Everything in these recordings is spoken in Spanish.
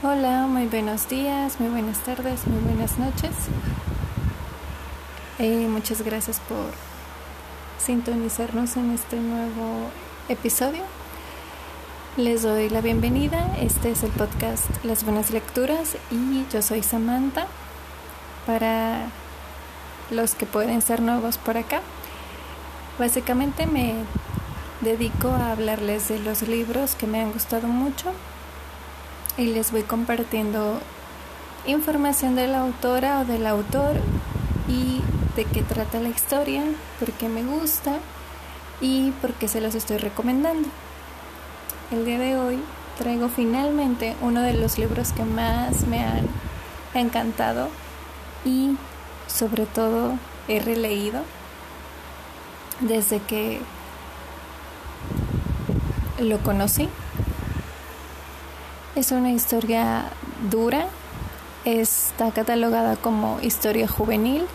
Hola, muy buenos días, muy buenas tardes, muy buenas noches. Eh, muchas gracias por sintonizarnos en este nuevo episodio. Les doy la bienvenida. Este es el podcast Las Buenas Lecturas y yo soy Samantha. Para los que pueden ser nuevos por acá, básicamente me dedico a hablarles de los libros que me han gustado mucho y les voy compartiendo información de la autora o del autor y de qué trata la historia, por qué me gusta y por qué se los estoy recomendando. El día de hoy traigo finalmente uno de los libros que más me han encantado y sobre todo he releído desde que lo conocí es una historia dura, está catalogada como historia juvenil,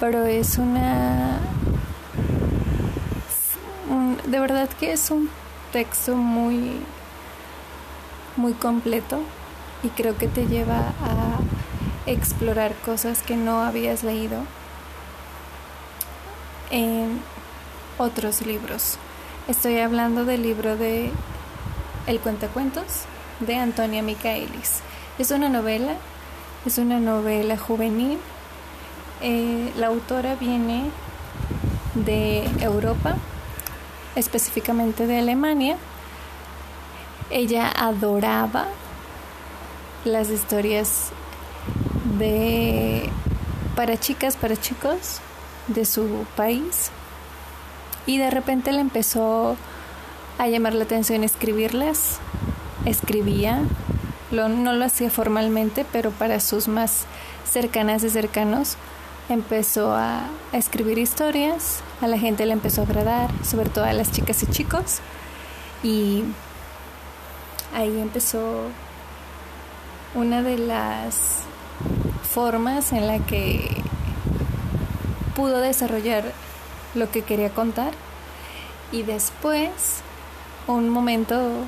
pero es una... de verdad que es un texto muy, muy completo y creo que te lleva a explorar cosas que no habías leído en otros libros. Estoy hablando del libro de El Cuentacuentos de Antonia Michaelis. Es una novela, es una novela juvenil. Eh, la autora viene de Europa, específicamente de Alemania. Ella adoraba las historias de para chicas, para chicos de su país y de repente le empezó a llamar la atención escribirlas escribía, no lo hacía formalmente, pero para sus más cercanas y cercanos empezó a, escribir historias, a la gente le empezó a agradar, sobre todo a las chicas y chicos, y ahí empezó una de las formas en la que pudo desarrollar lo que quería contar y después un momento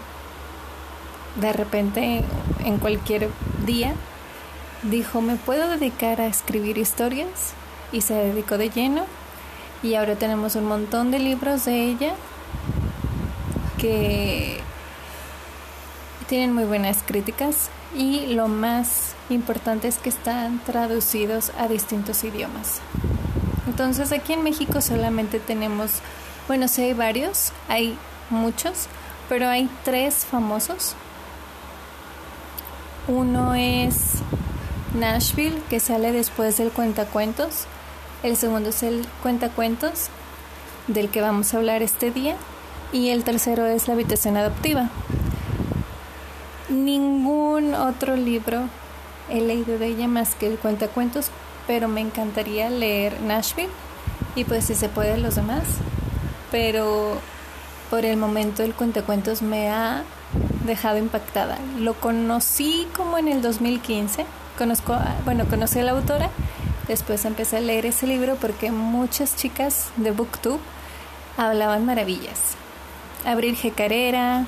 de repente en cualquier día dijo, me puedo dedicar a escribir historias y se dedicó de lleno y ahora tenemos un montón de libros de ella que tienen muy buenas críticas y lo más importante es que están traducidos a distintos idiomas. Entonces aquí en México solamente tenemos, bueno, sí hay varios, hay muchos, pero hay tres famosos uno es Nashville, que sale después del cuentacuentos. El segundo es el cuentacuentos, del que vamos a hablar este día. Y el tercero es La habitación adoptiva. Ningún otro libro he leído de ella más que el cuentacuentos, pero me encantaría leer Nashville y pues si se puede los demás. Pero por el momento el cuentacuentos me ha dejado impactada. Lo conocí como en el 2015. Conozco, bueno, conocí a la autora. Después empecé a leer ese libro porque muchas chicas de BookTube hablaban maravillas. Abril. Carrera,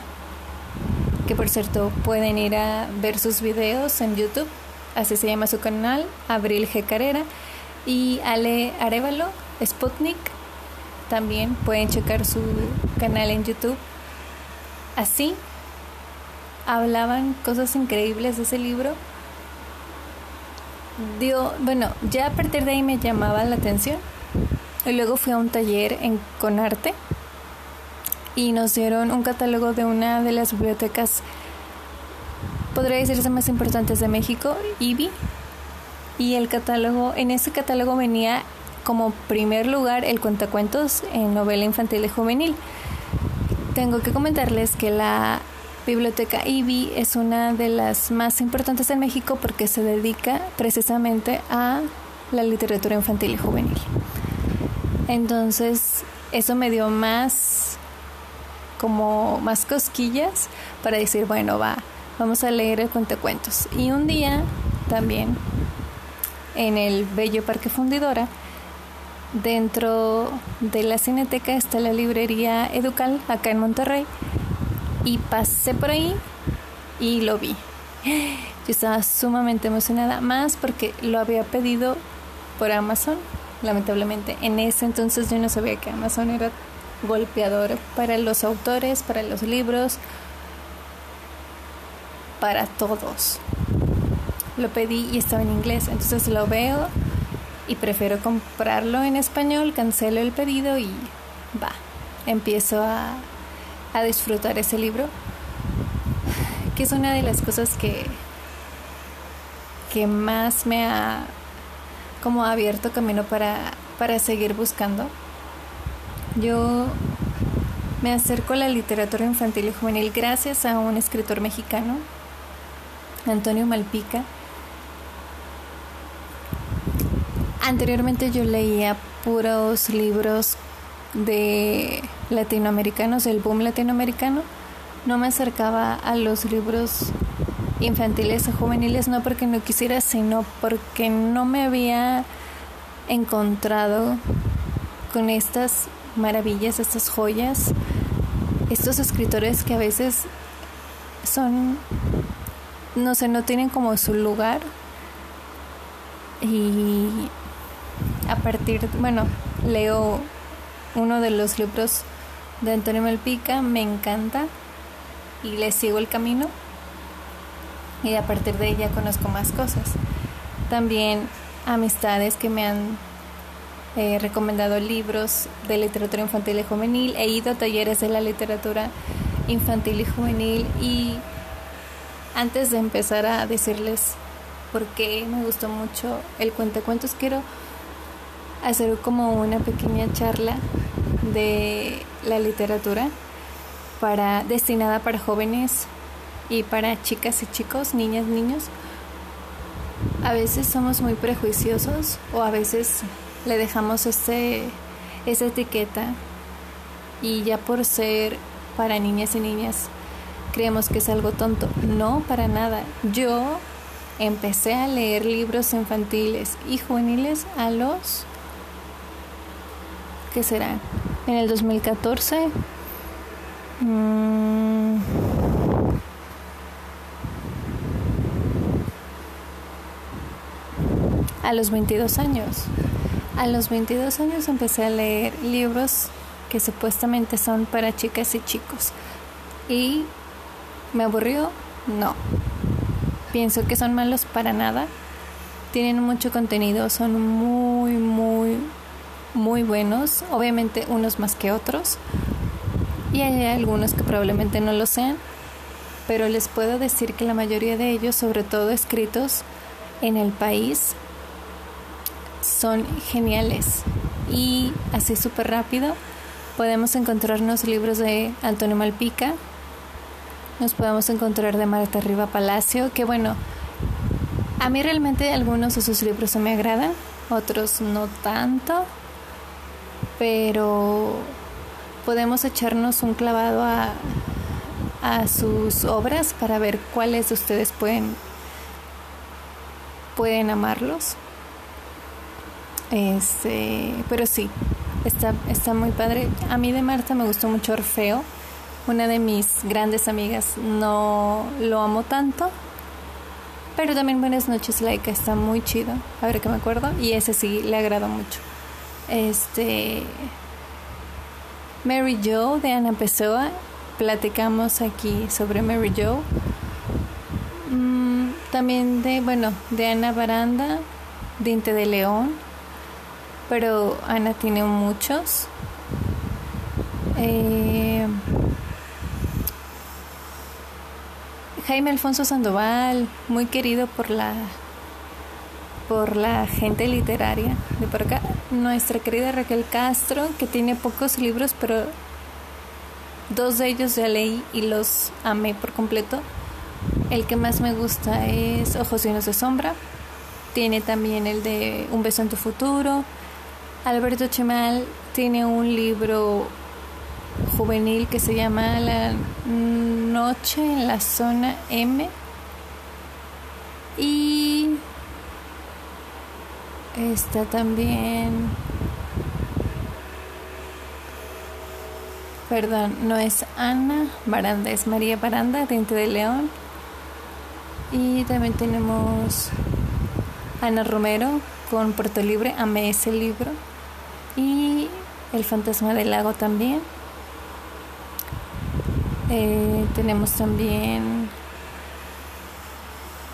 que por cierto pueden ir a ver sus videos en YouTube. Así se llama su canal, Abril. Carrera. Y Ale Arevalo, Sputnik, también pueden checar su canal en YouTube. Así hablaban cosas increíbles de ese libro. Dio, bueno, ya a partir de ahí me llamaba la atención. Y luego fui a un taller en Conarte y nos dieron un catálogo de una de las bibliotecas, podría decirse más importantes de México, IBI. Y el catálogo, en ese catálogo venía como primer lugar el cuentacuentos en novela infantil y juvenil. Tengo que comentarles que la Biblioteca IBI es una de las más importantes en México porque se dedica precisamente a la literatura infantil y juvenil. Entonces, eso me dio más como más cosquillas para decir, bueno, va, vamos a leer el cuentacuentos. Y un día también en el bello Parque Fundidora, dentro de la cineteca está la librería Educal acá en Monterrey y pasé por ahí y lo vi. Yo estaba sumamente emocionada, más porque lo había pedido por Amazon, lamentablemente. En ese entonces yo no sabía que Amazon era golpeador para los autores, para los libros, para todos. Lo pedí y estaba en inglés, entonces lo veo y prefiero comprarlo en español, cancelo el pedido y va, empiezo a, a disfrutar ese libro, que es una de las cosas que, que más me ha como abierto camino para, para seguir buscando. Yo me acerco a la literatura infantil y juvenil gracias a un escritor mexicano, Antonio Malpica, Anteriormente yo leía puros libros de latinoamericanos, del boom latinoamericano. No me acercaba a los libros infantiles o juveniles, no porque no quisiera, sino porque no me había encontrado con estas maravillas, estas joyas, estos escritores que a veces son, no sé, no tienen como su lugar y a partir, bueno, leo uno de los libros de Antonio Malpica, me encanta y le sigo el camino y a partir de ella conozco más cosas. También amistades que me han eh, recomendado libros de literatura infantil y juvenil, he ido a talleres de la literatura infantil y juvenil y antes de empezar a decirles por qué me gustó mucho el cuentacuentos, quiero hacer como una pequeña charla de la literatura para destinada para jóvenes y para chicas y chicos, niñas, niños. A veces somos muy prejuiciosos o a veces le dejamos ese, esa etiqueta y ya por ser para niñas y niñas creemos que es algo tonto. No, para nada. Yo empecé a leer libros infantiles y juveniles a los ¿qué será? En el 2014. Mm, a los 22 años. A los 22 años empecé a leer libros que supuestamente son para chicas y chicos. ¿Y me aburrió? No. Pienso que son malos para nada. Tienen mucho contenido, son muy, muy, muy buenos, obviamente unos más que otros, y hay algunos que probablemente no lo sean, pero les puedo decir que la mayoría de ellos, sobre todo escritos en el país, son geniales. Y así súper rápido podemos encontrarnos libros de Antonio Malpica, nos podemos encontrar de Marta Riva Palacio, que bueno, a mí realmente algunos de sus libros me agradan, otros no tanto, pero podemos echarnos un clavado a, a sus obras para ver cuáles de ustedes pueden pueden amarlos. Este, pero sí, está, está muy padre. A mí de Marta me gustó mucho Orfeo. Una de mis grandes amigas no lo amo tanto. Pero también Buenas noches, Laika, está muy chido. A ver que me acuerdo. Y ese sí le agrada mucho. Este. Mary Joe de Ana Pessoa. Platicamos aquí sobre Mary Joe. Mm, también de, bueno, de Ana Baranda, Diente de León. Pero Ana tiene muchos. Eh, Jaime Alfonso Sandoval, muy querido por la por la gente literaria de por acá. Nuestra querida Raquel Castro, que tiene pocos libros, pero dos de ellos ya leí y los amé por completo. El que más me gusta es Ojos llenos de sombra. Tiene también el de Un beso en tu futuro. Alberto Chemal tiene un libro juvenil que se llama La noche en la zona M. Y Está también... Perdón, no es Ana Baranda, es María Baranda, Diente de León. Y también tenemos Ana Romero con Puerto Libre, amé ese libro. Y El fantasma del lago también. Eh, tenemos también...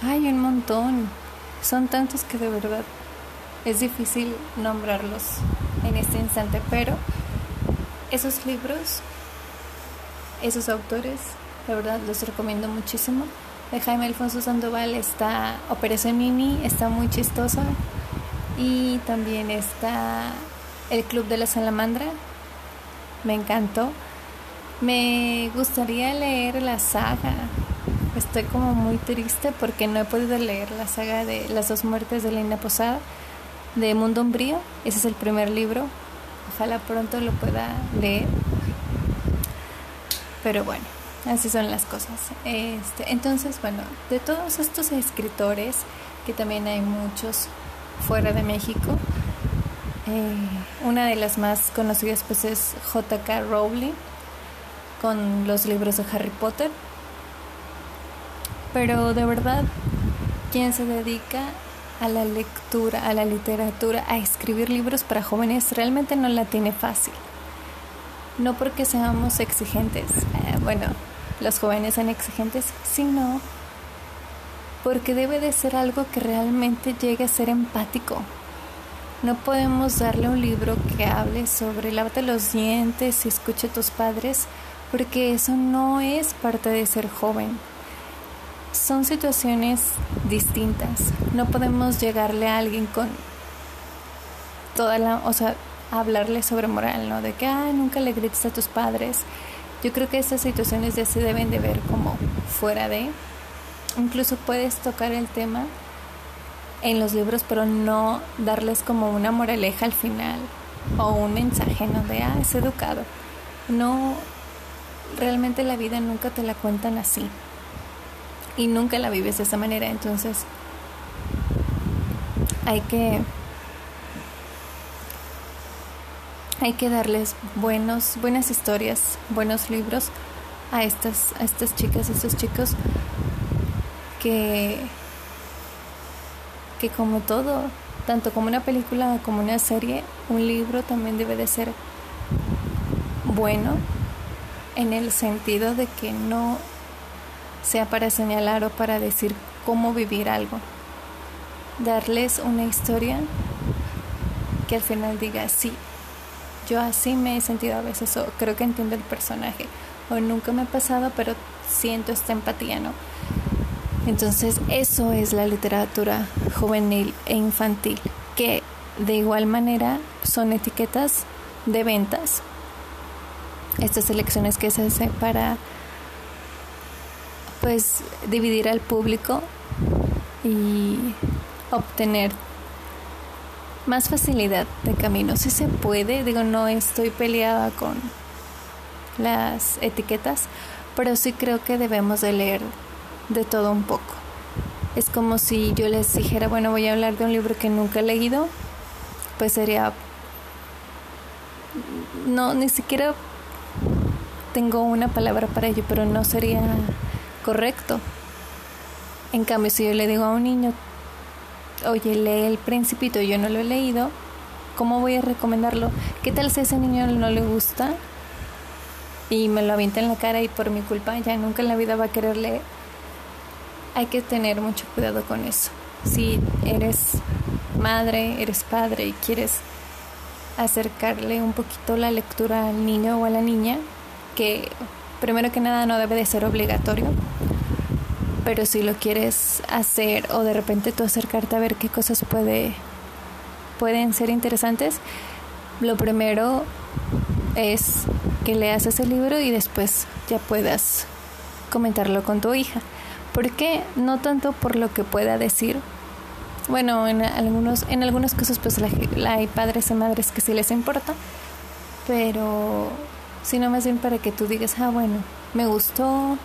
Hay un montón. Son tantos que de verdad es difícil nombrarlos en este instante, pero esos libros, esos autores, la verdad los recomiendo muchísimo. De Jaime Alfonso Sandoval está Operación Mimi, está muy chistosa. Y también está El Club de la Salamandra, me encantó. Me gustaría leer la saga. Estoy como muy triste porque no he podido leer la saga de Las dos muertes de la Posada de Mundo Umbrío. Ese es el primer libro. Ojalá pronto lo pueda leer. Pero bueno, así son las cosas. Este, entonces, bueno, de todos estos escritores, que también hay muchos fuera de México, eh, una de las más conocidas pues es J.K. Rowling con los libros de Harry Potter. Pero de verdad, quien se dedica a la lectura, a la literatura, a escribir libros para jóvenes, realmente no la tiene fácil. No porque seamos exigentes, eh, bueno, los jóvenes son exigentes, sino porque debe de ser algo que realmente llegue a ser empático. No podemos darle un libro que hable sobre lávate los dientes y escuche a tus padres, porque eso no es parte de ser joven son situaciones distintas. No podemos llegarle a alguien con toda la, o sea, hablarle sobre moral, ¿no? De que, ah, nunca le grites a tus padres. Yo creo que estas situaciones ya se deben de ver como fuera de. Incluso puedes tocar el tema en los libros, pero no darles como una moraleja al final o un mensaje, ¿no? De, ah, es educado. No, realmente la vida nunca te la cuentan así y nunca la vives de esa manera. Entonces hay que hay que darles buenos buenas historias, buenos libros a estas a estas chicas, a estos chicos que que como todo, tanto como una película como una serie, un libro también debe de ser bueno en el sentido de que no sea para señalar o para decir cómo vivir algo. Darles una historia que al final diga, sí, yo así me he sentido a veces o creo que entiendo el personaje o nunca me ha pasado, pero siento esta empatía, ¿no? Entonces eso es la literatura juvenil e infantil, que de igual manera son etiquetas de ventas. Estas elecciones que se hacen para pues dividir al público y obtener más facilidad de camino. Si se puede, digo, no estoy peleada con las etiquetas, pero sí creo que debemos de leer de todo un poco. Es como si yo les dijera, bueno, voy a hablar de un libro que nunca he leído, pues sería, no, ni siquiera tengo una palabra para ello, pero no sería correcto. En cambio, si yo le digo a un niño, oye, lee el principito, yo no lo he leído, ¿cómo voy a recomendarlo? ¿Qué tal si ese niño no le gusta y me lo avienta en la cara y por mi culpa ya nunca en la vida va a querer leer? Hay que tener mucho cuidado con eso. Si eres madre, eres padre y quieres acercarle un poquito la lectura al niño o a la niña, que primero que nada no debe de ser obligatorio, pero si lo quieres hacer o de repente tú acercarte a ver qué cosas puede, pueden ser interesantes, lo primero es que leas ese libro y después ya puedas comentarlo con tu hija. ¿Por qué? No tanto por lo que pueda decir. Bueno, en algunos, en algunos casos pues hay padres y madres que sí les importa, pero sino más bien para que tú digas, ah, bueno, me gustó,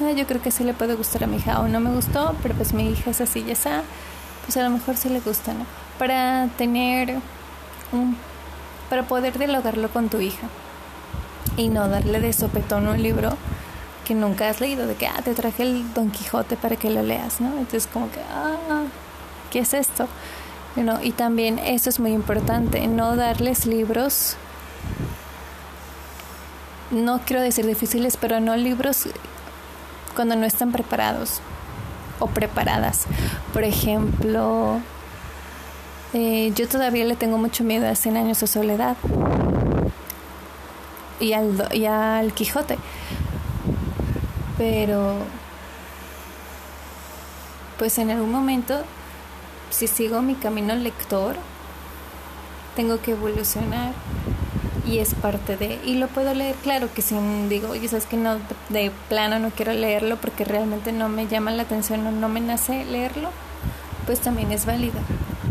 ah, yo creo que sí le puede gustar a mi hija, o no me gustó, pero pues mi hija es así y esa, pues a lo mejor sí le gusta, ¿no? Para tener un, para poder dialogarlo con tu hija y no darle de sopetón un libro que nunca has leído, de que, ah, te traje el Don Quijote para que lo leas, ¿no? Entonces como que, ah, ¿qué es esto? y también eso es muy importante, no darles libros, no quiero decir difíciles, pero no libros cuando no están preparados o preparadas. Por ejemplo, eh, yo todavía le tengo mucho miedo a 100 años de soledad y al, y al Quijote. Pero, pues en algún momento, si sigo mi camino lector, tengo que evolucionar y es parte de y lo puedo leer claro que si digo oye sabes que no de plano no quiero leerlo porque realmente no me llama la atención o no me nace leerlo pues también es válido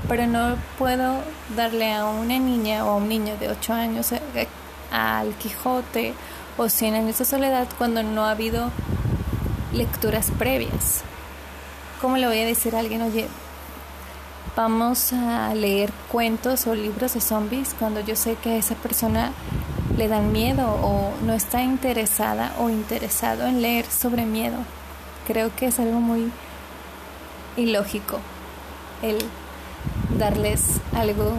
pero no puedo darle a una niña o a un niño de 8 años eh, al Quijote o Cien años de soledad cuando no ha habido lecturas previas. ¿Cómo le voy a decir a alguien, oye, vamos a leer cuentos o libros de zombies cuando yo sé que a esa persona le dan miedo o no está interesada o interesado en leer sobre miedo? Creo que es algo muy ilógico el darles algo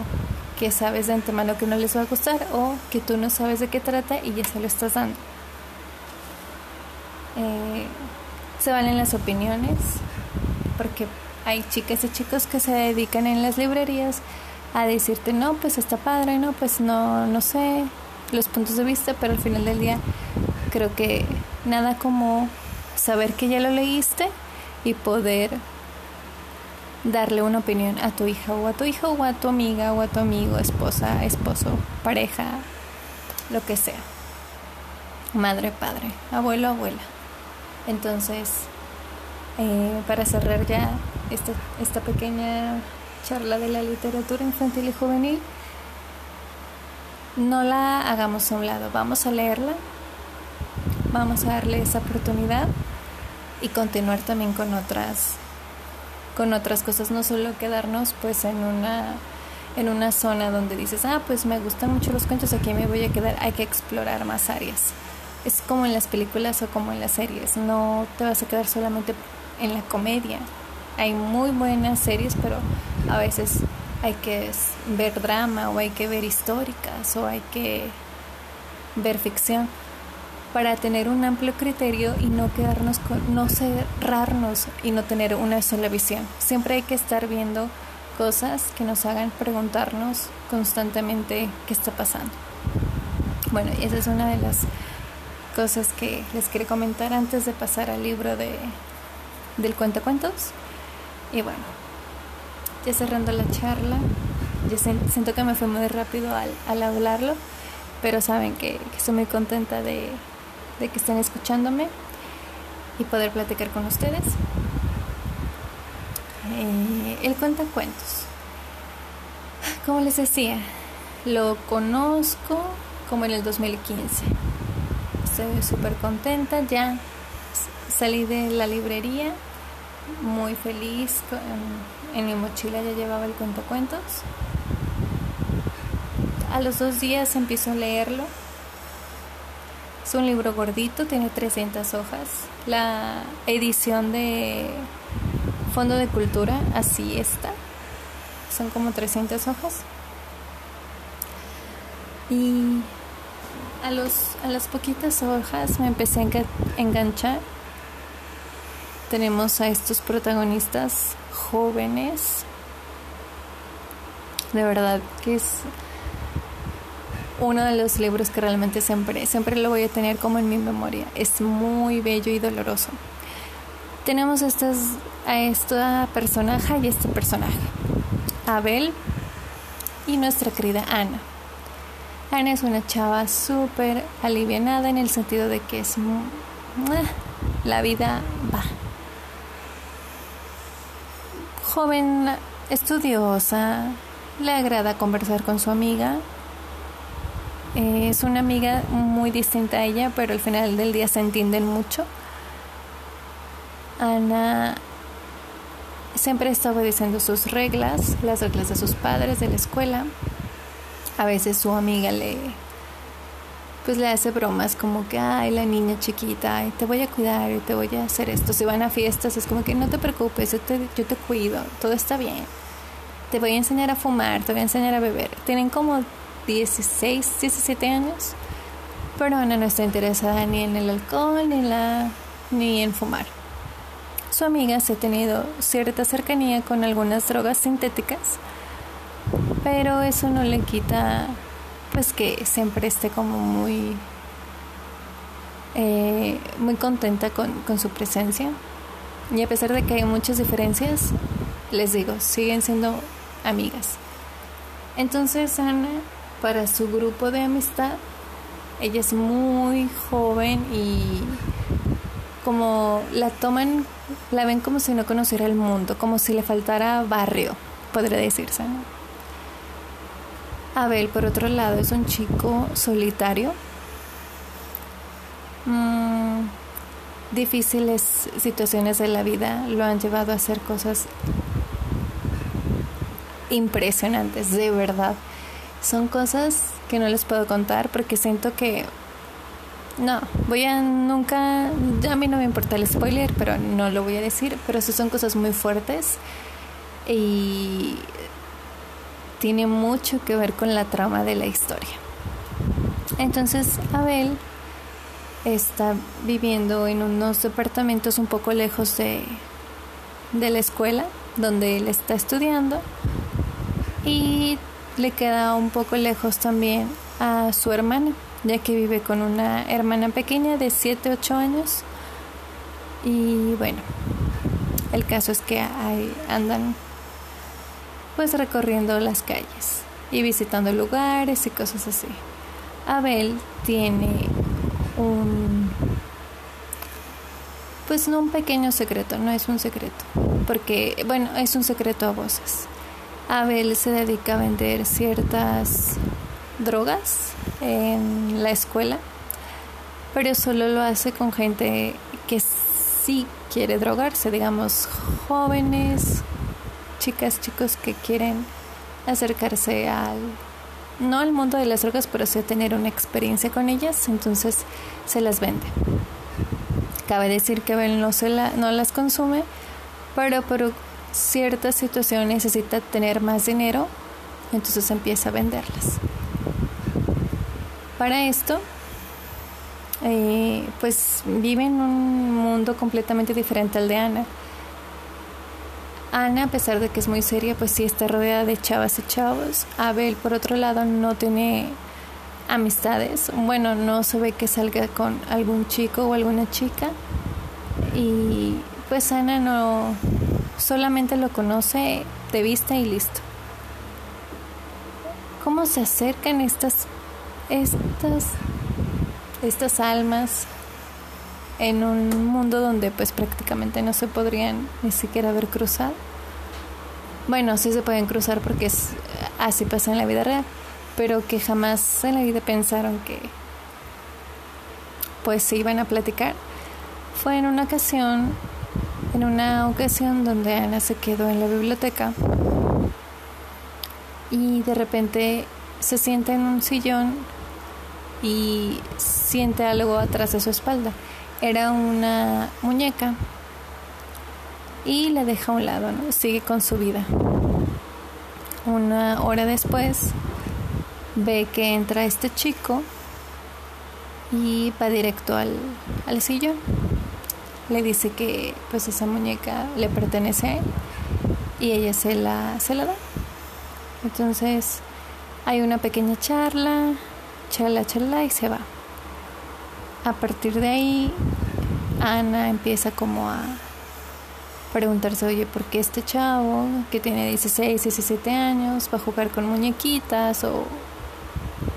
que sabes de antemano que no les va a gustar o que tú no sabes de qué trata y ya se lo estás dando. Eh, se valen las opiniones porque hay chicas y chicos que se dedican en las librerías a decirte no pues está padre no pues no no sé los puntos de vista pero al final del día creo que nada como saber que ya lo leíste y poder darle una opinión a tu hija o a tu hijo o a tu amiga o a tu amigo, esposa, esposo, pareja, lo que sea. Madre, padre, abuelo, abuela. Entonces, eh, para cerrar ya esta, esta pequeña charla de la literatura infantil y juvenil, no la hagamos a un lado, vamos a leerla, vamos a darle esa oportunidad y continuar también con otras con otras cosas, no solo quedarnos pues en una en una zona donde dices, ah, pues me gustan mucho los cuentos, aquí me voy a quedar, hay que explorar más áreas. Es como en las películas o como en las series, no te vas a quedar solamente en la comedia. Hay muy buenas series, pero a veces hay que ver drama o hay que ver históricas o hay que ver ficción para tener un amplio criterio y no quedarnos con, no cerrarnos y no tener una sola visión. Siempre hay que estar viendo cosas que nos hagan preguntarnos constantemente qué está pasando. Bueno, y esa es una de las cosas que les quiero comentar antes de pasar al libro de, del cuentos. Y bueno, ya cerrando la charla, yo siento que me fue muy rápido al, al hablarlo, pero saben que, que estoy muy contenta de, de que estén escuchándome y poder platicar con ustedes. Eh, el cuentos Como les decía, lo conozco como en el 2015. Estoy súper contenta, ya salí de la librería muy feliz. En, mi mochila ya llevaba el cuentos A los dos días empiezo a leerlo es un libro gordito, tiene 300 hojas. La edición de Fondo de Cultura así está. Son como 300 hojas. Y a, los, a las poquitas hojas me empecé a enganchar. Tenemos a estos protagonistas jóvenes. De verdad que es uno de los libros que realmente siempre, siempre lo voy a tener como en mi memoria. Es muy bello y doloroso. Tenemos estas, a esta personaje y este personaje. Abel y nuestra querida Ana. Ana es una chava súper alivianada en el sentido de que es la vida va. Joven estudiosa, le agrada conversar con su amiga, es una amiga muy distinta a ella, pero al final del día se entienden mucho. Ana siempre está obedeciendo sus reglas, las reglas de sus padres, de la escuela. A veces su amiga le, pues le hace bromas como que, ay, la niña chiquita, te voy a cuidar, te voy a hacer esto. Si van a fiestas, es como que no te preocupes, yo te, yo te cuido, todo está bien. Te voy a enseñar a fumar, te voy a enseñar a beber. Tienen como 16, 17 años, pero no está interesada ni en el alcohol ni en, la, ni en fumar. Su amiga se ha tenido cierta cercanía con algunas drogas sintéticas, pero eso no le quita pues que siempre esté como muy eh, muy contenta con, con su presencia y a pesar de que hay muchas diferencias les digo siguen siendo amigas entonces Ana para su grupo de amistad ella es muy joven y como la toman la ven como si no conociera el mundo como si le faltara barrio podría decirse ¿no? Abel, por otro lado, es un chico solitario. Mm, difíciles situaciones de la vida lo han llevado a hacer cosas impresionantes, de verdad. Son cosas que no les puedo contar porque siento que no, voy a nunca, a mí no me importa el spoiler, pero no lo voy a decir, pero eso son cosas muy fuertes y tiene mucho que ver con la trama de la historia. Entonces Abel está viviendo en unos departamentos un poco lejos de, de la escuela donde él está estudiando y le queda un poco lejos también a su hermana, ya que vive con una hermana pequeña de 7, 8 años. Y bueno, el caso es que ahí andan pues recorriendo las calles y visitando lugares y cosas así. Abel tiene un pues no un pequeño secreto, no es un secreto, porque bueno, es un secreto a voces. Abel se dedica a vender ciertas drogas en la escuela, pero solo lo hace con gente que sí quiere drogarse, digamos, jóvenes chicas, chicos que quieren acercarse al, no al mundo de las drogas, pero sí tener una experiencia con ellas, entonces se las vende. Cabe decir que Abel no, se la, no las consume, pero por cierta situación necesita tener más dinero, entonces empieza a venderlas. Para esto, eh, pues vive en un mundo completamente diferente al de Ana Ana, a pesar de que es muy seria, pues sí está rodeada de chavas y chavos. Abel, por otro lado, no tiene amistades. Bueno, no se ve que salga con algún chico o alguna chica. Y pues Ana no solamente lo conoce de vista y listo. ¿Cómo se acercan estas estas estas almas en un mundo donde pues prácticamente no se podrían ni siquiera haber cruzado. Bueno, sí se pueden cruzar porque es, así pasa en la vida real, pero que jamás en la vida pensaron que pues se iban a platicar. Fue en una ocasión, en una ocasión donde Ana se quedó en la biblioteca y de repente se sienta en un sillón y siente algo atrás de su espalda era una muñeca y la deja a un lado, ¿no? Sigue con su vida. Una hora después ve que entra este chico y va directo al, sillón. Le dice que pues esa muñeca le pertenece a él y ella se la, se la da. Entonces hay una pequeña charla, charla, charla y se va a partir de ahí, Ana empieza como a preguntarse, oye, ¿por qué este chavo que tiene 16, 17 años va a jugar con muñequitas? ¿O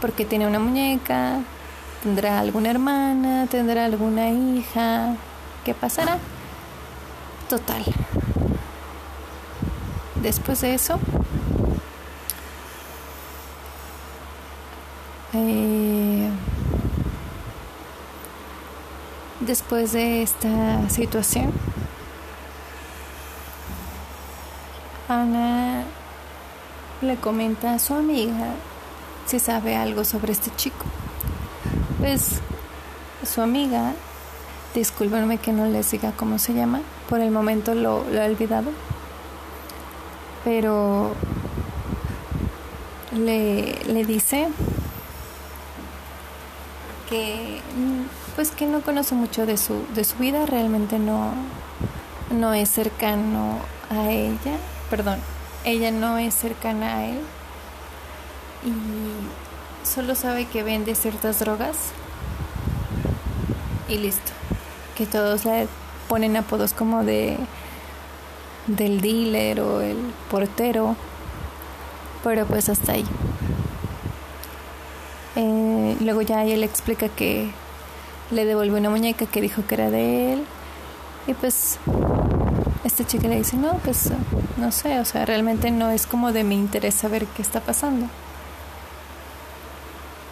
por qué tiene una muñeca? ¿Tendrá alguna hermana? ¿Tendrá alguna hija? ¿Qué pasará? Total. Después de eso, Después de esta situación, Ana le comenta a su amiga si sabe algo sobre este chico. pues su amiga, discúlpenme que no les diga cómo se llama, por el momento lo, he olvidado, pero le, le dice que pues que no conoce mucho de su, de su vida, realmente no, no es cercano a ella, perdón, ella no es cercana a él y solo sabe que vende ciertas drogas y listo. Que todos le ponen apodos como de del dealer o el portero, pero pues hasta ahí. Eh, luego ya él explica que le devuelve una muñeca que dijo que era de él y pues esta chica le dice, no, pues no sé, o sea, realmente no es como de mi interés saber qué está pasando.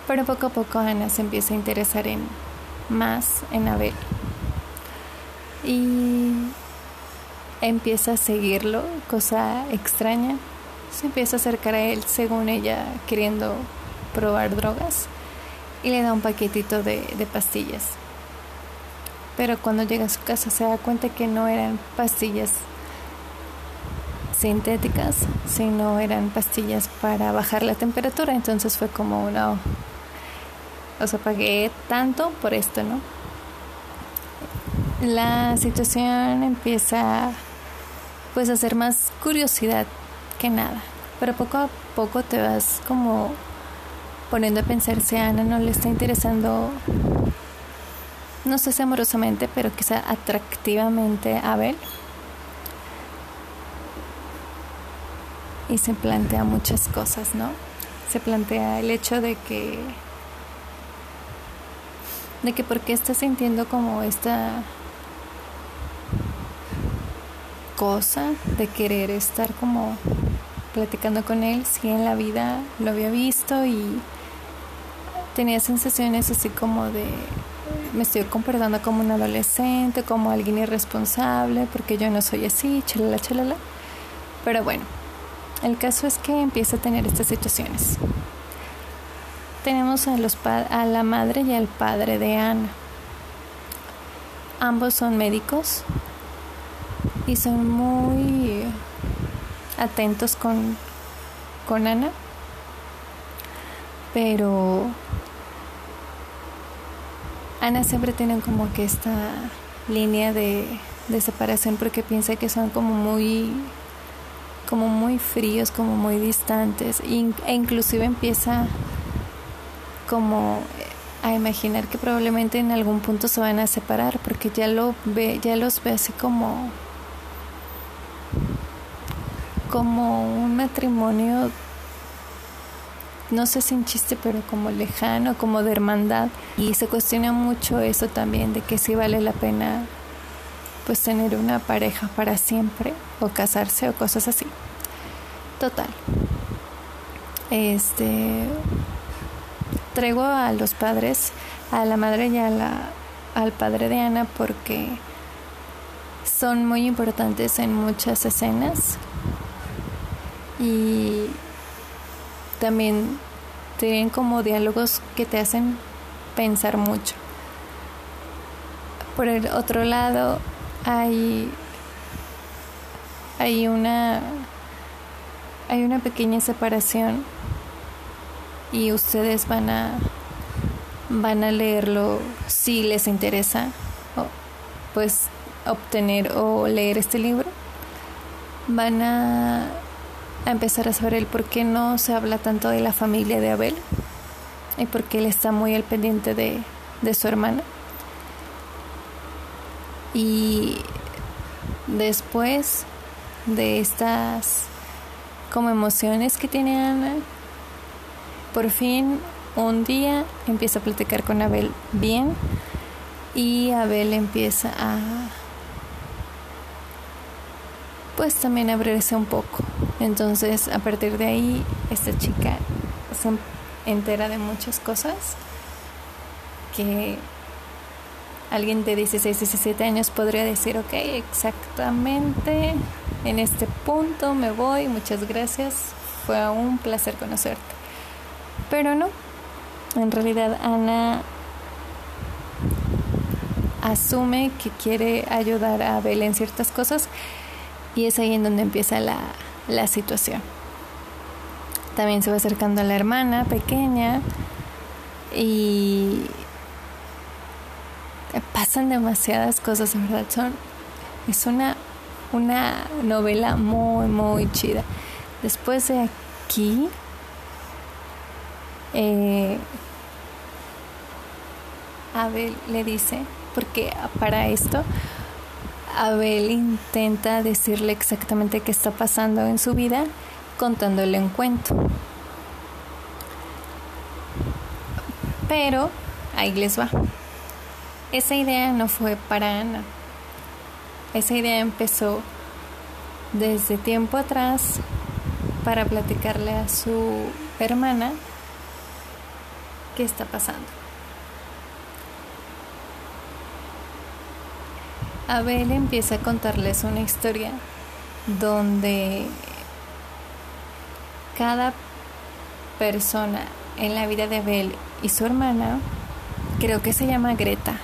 Pero poco a poco Ana se empieza a interesar en más en Abel. Y empieza a seguirlo, cosa extraña. Se empieza a acercar a él según ella queriendo probar drogas y le da un paquetito de, de pastillas pero cuando llega a su casa se da cuenta que no eran pastillas sintéticas, sino eran pastillas para bajar la temperatura. Entonces fue como, no, o sea, pagué tanto por esto, ¿no? La situación empieza pues a ser más curiosidad que nada, pero poco a poco te vas como poniendo a pensar si a Ana no le está interesando no sé si amorosamente, pero quizá atractivamente a Abel. Y se plantea muchas cosas, ¿no? Se plantea el hecho de que de que por qué está sintiendo como esta cosa de querer estar como platicando con él si en la vida lo había visto y tenía sensaciones así como de me estoy comportando como un adolescente, como alguien irresponsable, porque yo no soy así, chalala, chalala. Pero bueno, el caso es que empieza a tener estas situaciones. Tenemos a, los a la madre y al padre de Ana. Ambos son médicos y son muy atentos con, con Ana, pero Ana siempre tiene como que esta línea de, separación porque piensa que son como muy como muy fríos, como muy distantes. E inclusive empieza como a imaginar que probablemente en algún punto se van a separar porque ya lo ve, ya los ve así como como un matrimonio no sé si chiste, pero como lejano, como de hermandad. Y se cuestiona mucho eso también, de que si vale la pena pues tener una pareja para siempre, o casarse, o cosas así. Total. Este traigo a los padres, a la madre y a la, al padre de Ana porque son muy importantes en muchas escenas y también tienen como diálogos que te hacen pensar mucho. Por el otro lado, hay, hay una hay una pequeña separación y ustedes van a van a leerlo si les interesa pues obtener o leer este libro van a a empezar a saber el por qué no se habla tanto de la familia de Abel y por qué él está muy al pendiente de, de su hermana. Y después de estas como emociones que tiene Ana, por fin un día empieza a platicar con Abel bien y Abel empieza a pues también abrirse un poco. Entonces, a partir de ahí, esta chica se entera de muchas cosas que alguien de 16, 17 años podría decir, ok, exactamente, en este punto me voy, muchas gracias, fue un placer conocerte. Pero no, en realidad Ana asume que quiere ayudar a Abel en ciertas cosas y es ahí en donde empieza la, la situación. También se va acercando a la hermana pequeña y pasan demasiadas cosas, en verdad. Son, es una, una novela muy, muy chida. Después de aquí, eh, Abel le dice, porque para esto, Abel intenta decirle exactamente qué está pasando en su vida contándole un cuento. Pero ahí les va. Esa idea no fue para Ana. Esa idea empezó desde tiempo atrás para platicarle a su hermana qué está pasando. Abel empieza a contarles una historia donde cada persona en la vida de Abel y su hermana, creo que se llama Greta,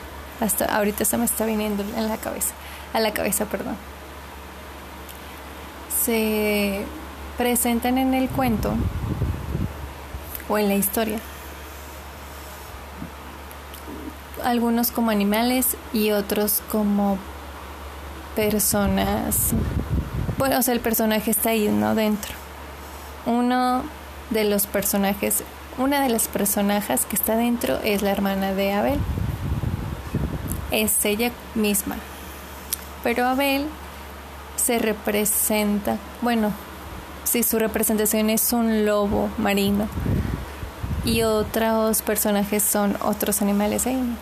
hasta ahorita se me está viniendo en la cabeza, a la cabeza, perdón. Se presentan en el cuento o en la historia algunos como animales y otros como personas. Bueno, o sea, el personaje está ahí, ¿no? Dentro. Uno de los personajes, una de las personajes que está dentro es la hermana de Abel es ella misma. Pero Abel se representa, bueno, si su representación es un lobo marino y otros personajes son otros animales ahí.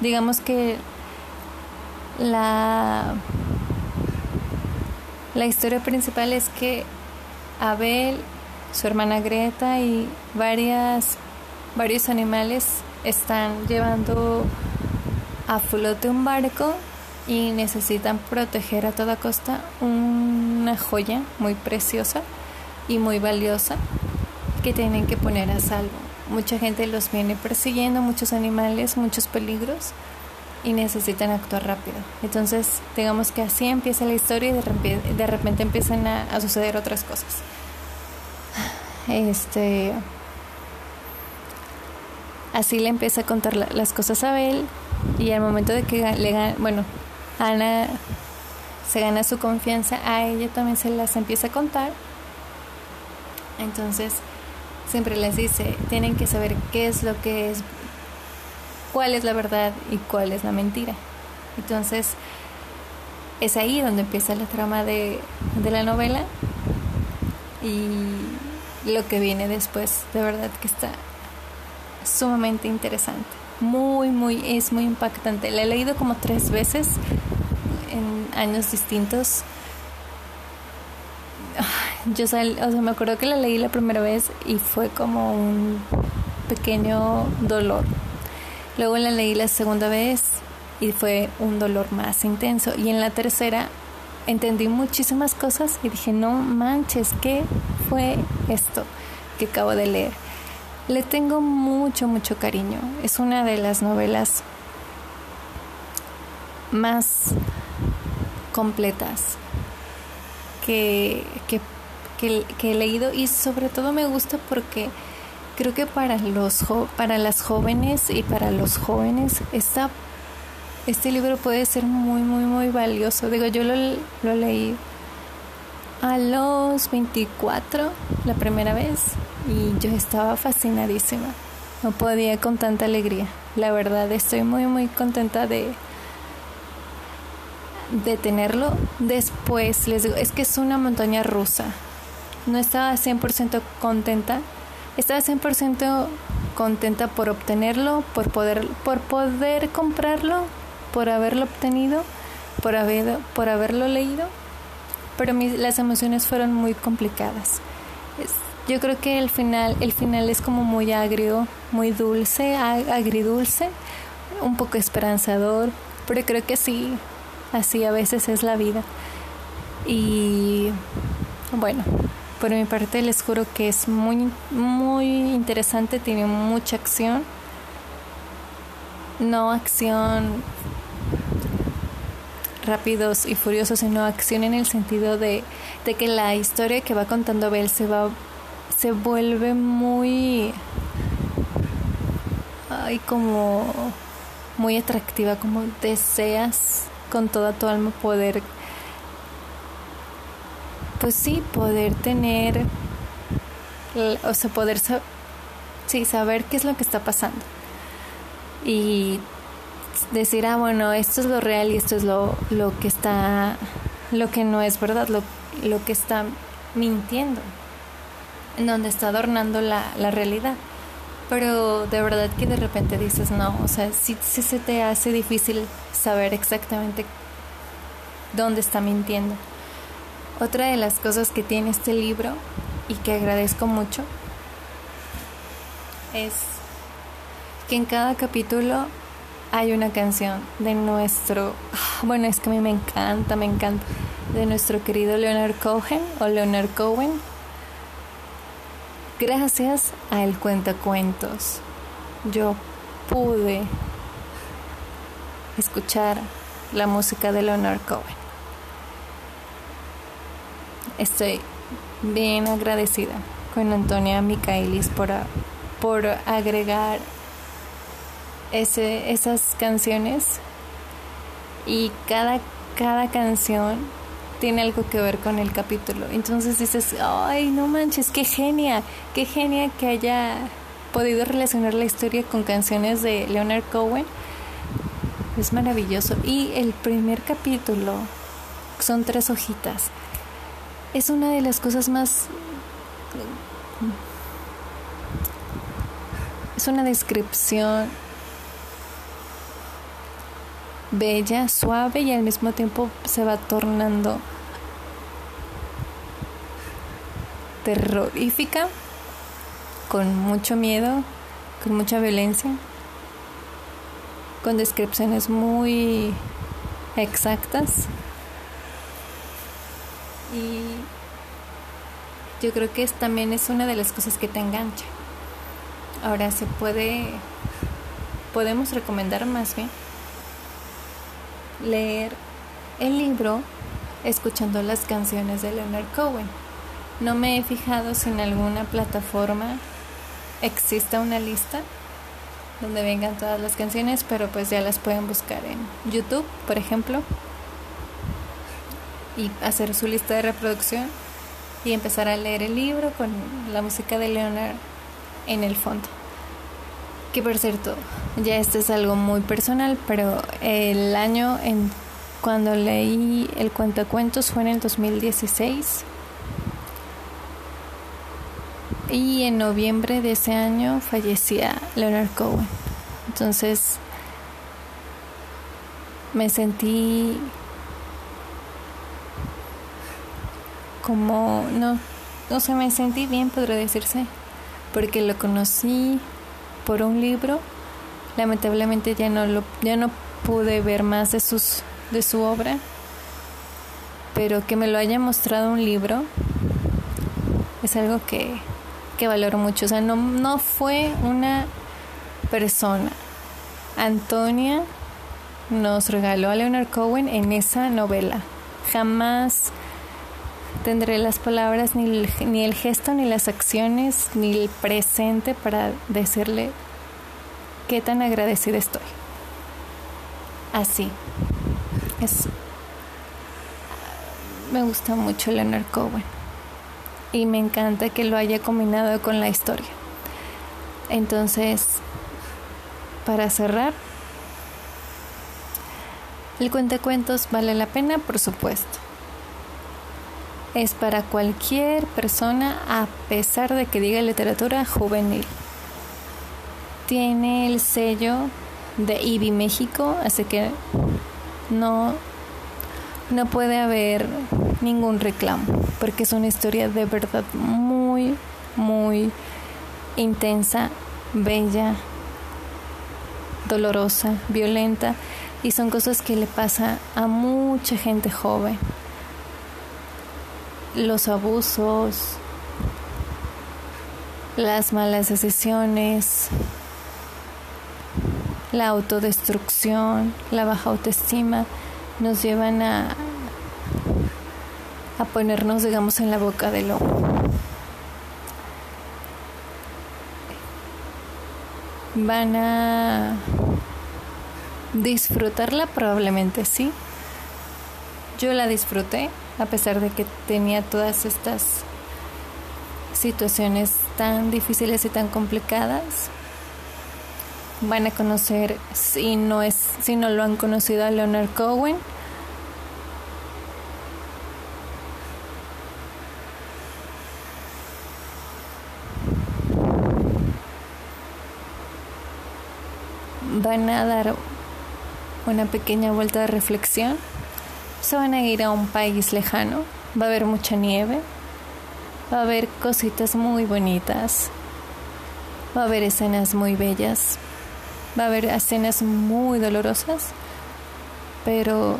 digamos que la, la historia principal es que Abel, su hermana Greta y varias, varios animales están llevando a flote un barco y necesitan proteger a toda costa una joya muy preciosa y muy valiosa que tienen que poner a salvo. Mucha gente los viene persiguiendo, muchos animales, muchos peligros y necesitan actuar rápido. Entonces, digamos que así empieza la historia y de repente, empiezan a, suceder otras cosas. Este Así le empieza a contar las cosas a Abel y al momento de que le bueno, Ana se gana su confianza, a ella también se las empieza a contar. Entonces, siempre les dice, tienen que saber qué es lo que es, cuál es la verdad y cuál es la mentira. Entonces, es ahí donde empieza la trama de, de la novela y lo que viene después, de verdad que está sumamente interesante. Muy, muy, es muy impactante. La he leído como tres veces en años distintos. Yo o sea, me acuerdo que la leí la primera vez y fue como un pequeño dolor. Luego la leí la segunda vez y fue un dolor más intenso. Y en la tercera entendí muchísimas cosas y dije, no manches, ¿qué fue esto que acabo de leer? Le tengo mucho, mucho cariño. Es una de las novelas más completas que, que, he leído y sobre todo me gusta porque creo que para, los para las jóvenes y para los jóvenes esta, este libro puede ser muy, muy, muy valioso. Digo, yo lo, lo leí a los 24 la primera vez y yo estaba fascinadísima. No podía con tanta alegría. La verdad estoy muy muy contenta de de tenerlo. Después les digo, es que es una montaña rusa. No estaba 100% contenta. Estaba 100% contenta por obtenerlo, por poder por poder comprarlo, por haberlo obtenido, por haber por haberlo leído pero las emociones fueron muy complicadas. yo creo que el final, el final es como muy agrio, muy dulce, agridulce, un poco esperanzador, pero creo que sí, así a veces es la vida. Y bueno, por mi parte les juro que es muy, muy interesante, tiene mucha acción. No acción rápidos y furiosos, sino acción en el sentido de, de que la historia que va contando Bell se va se vuelve muy ay como muy atractiva, como deseas con toda tu alma poder pues sí, poder tener o sea, poder sí, saber qué es lo que está pasando. Y decir, ah, bueno, esto es lo real y esto es lo, lo que está, lo que no es verdad, lo, lo que está mintiendo, en donde está adornando la, la realidad. Pero de verdad que de repente dices, no, o sea, sí, sí se te hace difícil saber exactamente dónde está mintiendo. Otra de las cosas que tiene este libro y que agradezco mucho es que en cada capítulo hay una canción de nuestro, bueno, es que a mí me encanta, me encanta, de nuestro querido Leonard Cohen o Leonard Cohen. Gracias a El Cuentacuentos, yo pude escuchar la música de Leonard Cohen. Estoy bien agradecida con Antonia Micaelis por, por agregar ese, esas canciones y cada, cada canción tiene algo que ver con el capítulo. Entonces dices, ay, no manches, qué genia, qué genia que haya podido relacionar la historia con canciones de Leonard Cohen. Es maravilloso. Y el primer capítulo son tres hojitas. Es una de las cosas más... Es una descripción bella, suave y al mismo tiempo se va tornando terrorífica, con mucho miedo, con mucha violencia, con descripciones muy exactas. Y yo creo que es, también es una de las cosas que te engancha. Ahora se puede, podemos recomendar más bien leer el libro escuchando las canciones de Leonard Cohen. No me he fijado si en alguna plataforma exista una lista donde vengan todas las canciones, pero pues ya las pueden buscar en YouTube, por ejemplo, y hacer su lista de reproducción y empezar a leer el libro con la música de Leonard en el fondo. Que por cierto, ya esto es algo muy personal, pero el año en cuando leí el cuentacuentos fue en el 2016. Y en noviembre de ese año fallecía Leonard Cohen. Entonces me sentí como no no sé, me sentí bien, podría decirse, porque lo conocí por un libro. Lamentablemente ya no lo ya no pude ver más de sus de su obra, pero que me lo haya mostrado un libro es algo que, que valoro mucho. O sea, no, no fue una persona. Antonia nos regaló a Leonard Cohen en esa novela. Jamás tendré las palabras, ni el, ni el gesto, ni las acciones, ni el presente para decirle qué tan agradecida estoy. Así. Es, me gusta mucho Leonard Cohen y me encanta que lo haya combinado con la historia. Entonces, para cerrar, el cuentacuentos vale la pena, por supuesto es para cualquier persona a pesar de que diga literatura juvenil. Tiene el sello de IBI México, así que no, no puede haber ningún reclamo, porque es una historia de verdad muy, muy intensa, bella, dolorosa, violenta, y son cosas que le pasa a mucha gente joven los abusos, las malas decisiones, la autodestrucción, la baja autoestima, nos llevan a, a ponernos, digamos, en la boca del lobo. Van a disfrutarla, probablemente sí. Yo la disfruté, a pesar de que tenía todas estas situaciones tan difíciles y tan complicadas. Van a conocer, si no es, si no lo han conocido a Leonard Cohen, van a dar una pequeña vuelta de reflexión. Se van a ir a un país lejano, va a haber mucha nieve, va a haber cositas muy bonitas, va a haber escenas muy bellas, va a haber escenas muy dolorosas, pero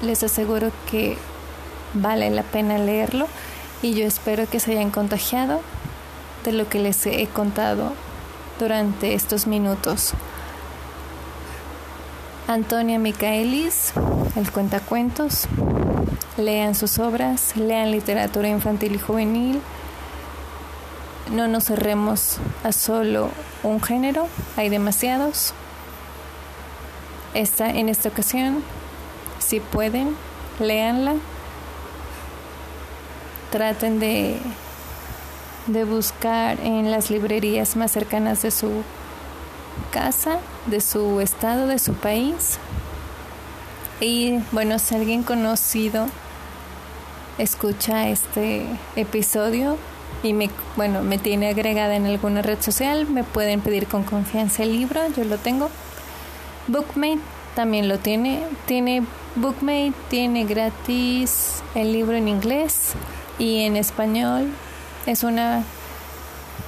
les aseguro que vale la pena leerlo y yo espero que se hayan contagiado de lo que les he contado durante estos minutos. Antonia Micaelis, el cuentacuentos. Lean sus obras, lean literatura infantil y juvenil. No nos cerremos a solo un género, hay demasiados. Esta, en esta ocasión, si pueden, leanla. Traten de de buscar en las librerías más cercanas de su casa, de su estado, de su país. Y bueno, si alguien conocido escucha este episodio y me, bueno, me tiene agregada en alguna red social, me pueden pedir con confianza el libro, yo lo tengo. Bookmate también lo tiene, tiene Bookmate, tiene gratis el libro en inglés y en español es una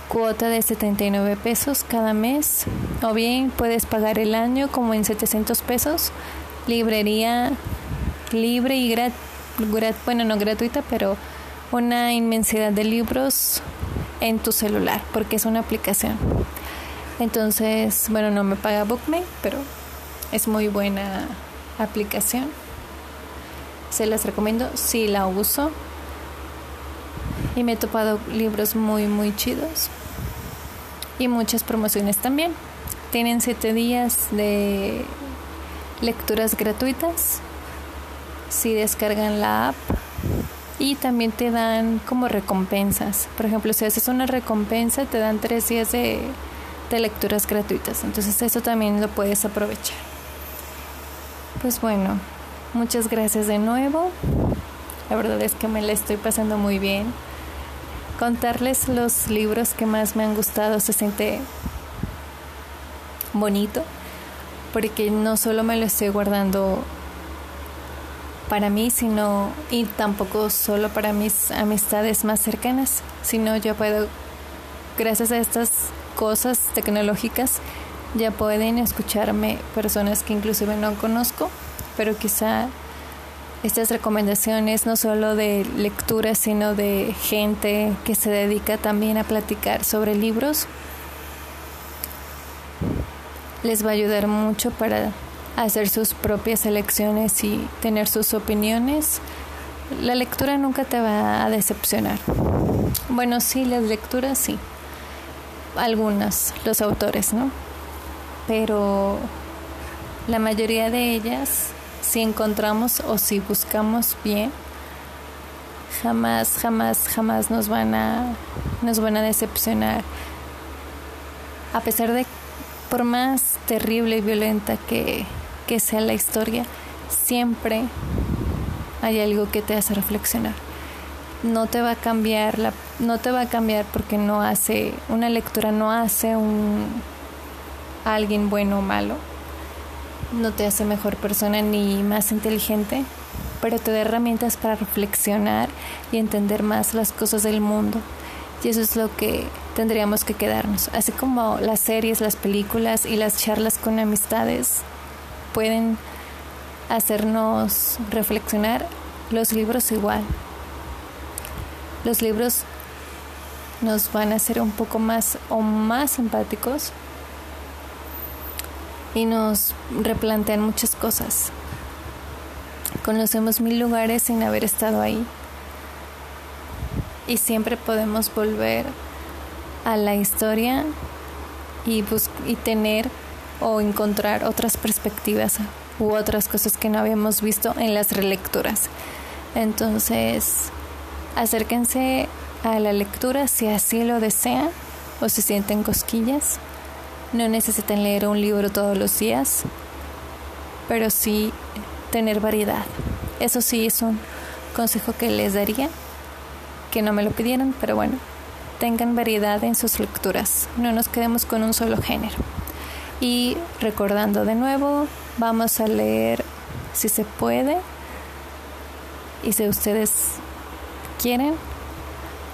cuota de 79 pesos cada mes o bien puedes pagar el año como en 700 pesos. Librería libre y grat, bueno, no gratuita, pero una inmensidad de libros en tu celular porque es una aplicación. Entonces, bueno, no me paga Bookmate, pero es muy buena aplicación. Se las recomiendo si la uso y me he topado libros muy muy chidos y muchas promociones también. Tienen siete días de lecturas gratuitas si descargan la app y también te dan como recompensas. Por ejemplo, si haces una recompensa te dan tres días de, de lecturas gratuitas. Entonces eso también lo puedes aprovechar. Pues bueno, muchas gracias de nuevo. La verdad es que me la estoy pasando muy bien contarles los libros que más me han gustado. Se siente bonito porque no solo me lo estoy guardando para mí, sino y tampoco solo para mis amistades más cercanas, sino yo puedo gracias a estas cosas tecnológicas ya pueden escucharme personas que inclusive no conozco, pero quizá estas recomendaciones no solo de lectura, sino de gente que se dedica también a platicar sobre libros. Les va a ayudar mucho para hacer sus propias elecciones y tener sus opiniones. La lectura nunca te va a decepcionar. Bueno, sí, las lecturas sí. Algunas, los autores, ¿no? Pero la mayoría de ellas si encontramos o si buscamos bien, jamás, jamás, jamás nos van a, nos van a decepcionar. A pesar de, por más terrible y violenta que, que sea la historia, siempre hay algo que te hace reflexionar. No te va a cambiar la, no te va a cambiar porque no hace, una lectura no hace un alguien bueno o malo no te hace mejor persona ni más inteligente, pero te da herramientas para reflexionar y entender más las cosas del mundo. Y eso es lo que tendríamos que quedarnos. Así como las series, las películas y las charlas con amistades pueden hacernos reflexionar, los libros igual. Los libros nos van a hacer un poco más o más empáticos y nos replantean muchas cosas. Conocemos mil lugares sin haber estado ahí y siempre podemos volver a la historia y, y tener o encontrar otras perspectivas u otras cosas que no habíamos visto en las relecturas. Entonces, acérquense a la lectura si así lo desean o se sienten cosquillas. No necesitan leer un libro todos los días, pero sí tener variedad. Eso sí es un consejo que les daría, que no me lo pidieran, pero bueno, tengan variedad en sus lecturas, no nos quedemos con un solo género. Y recordando de nuevo, vamos a leer si se puede y si ustedes quieren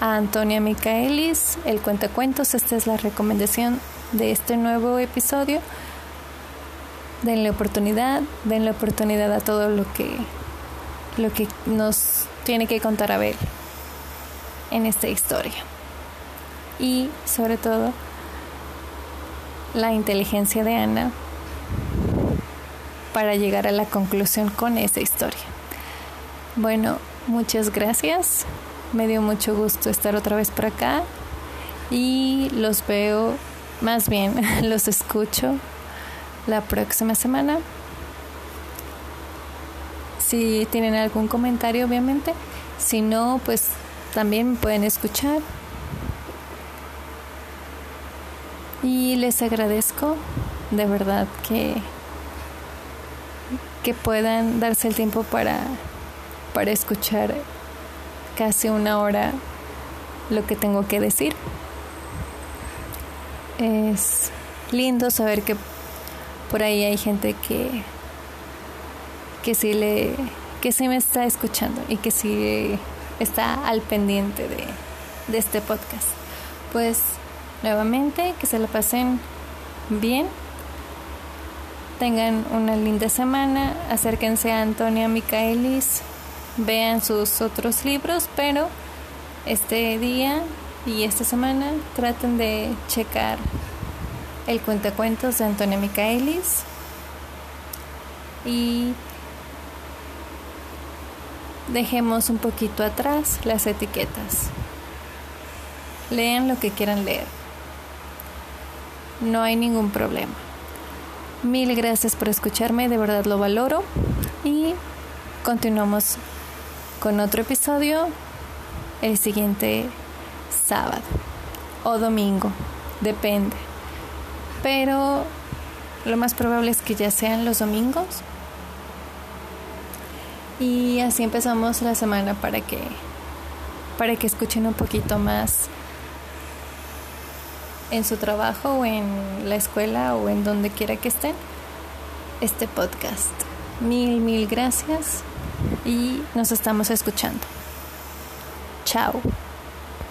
a Antonia Micaelis, el cuentacuentos. Esta es la recomendación de este nuevo episodio. Denle oportunidad, denle oportunidad a todo lo que, lo que nos tiene que contar Abel en esta historia. Y sobre todo, la inteligencia de Ana para llegar a la conclusión con esa historia. Bueno, muchas gracias. Me dio mucho gusto estar otra vez por acá y los veo, más bien los escucho la próxima semana. Si tienen algún comentario, obviamente. Si no, pues también pueden escuchar. Y les agradezco de verdad que, que puedan darse el tiempo para, para escuchar casi una hora lo que tengo que decir. Es lindo saber que por ahí hay gente que que sí le que sí me está escuchando y que sí está al pendiente de, de este podcast. Pues nuevamente que se la pasen bien. Tengan una linda semana. Acérquense a Antonia Micaelis vean sus otros libros, pero este día y esta semana traten de checar el cuentacuentos de Antonia Micaelis y dejemos un poquito atrás las etiquetas. Lean lo que quieran leer. No hay ningún problema. Mil gracias por escucharme, de verdad lo valoro y continuamos con otro episodio el siguiente sábado o domingo, depende. Pero lo más probable es que ya sean los domingos. Y así empezamos la semana para que para que escuchen un poquito más en su trabajo o en la escuela o en donde quiera que estén este podcast. Mil, mil gracias y nos estamos escuchando. Chao.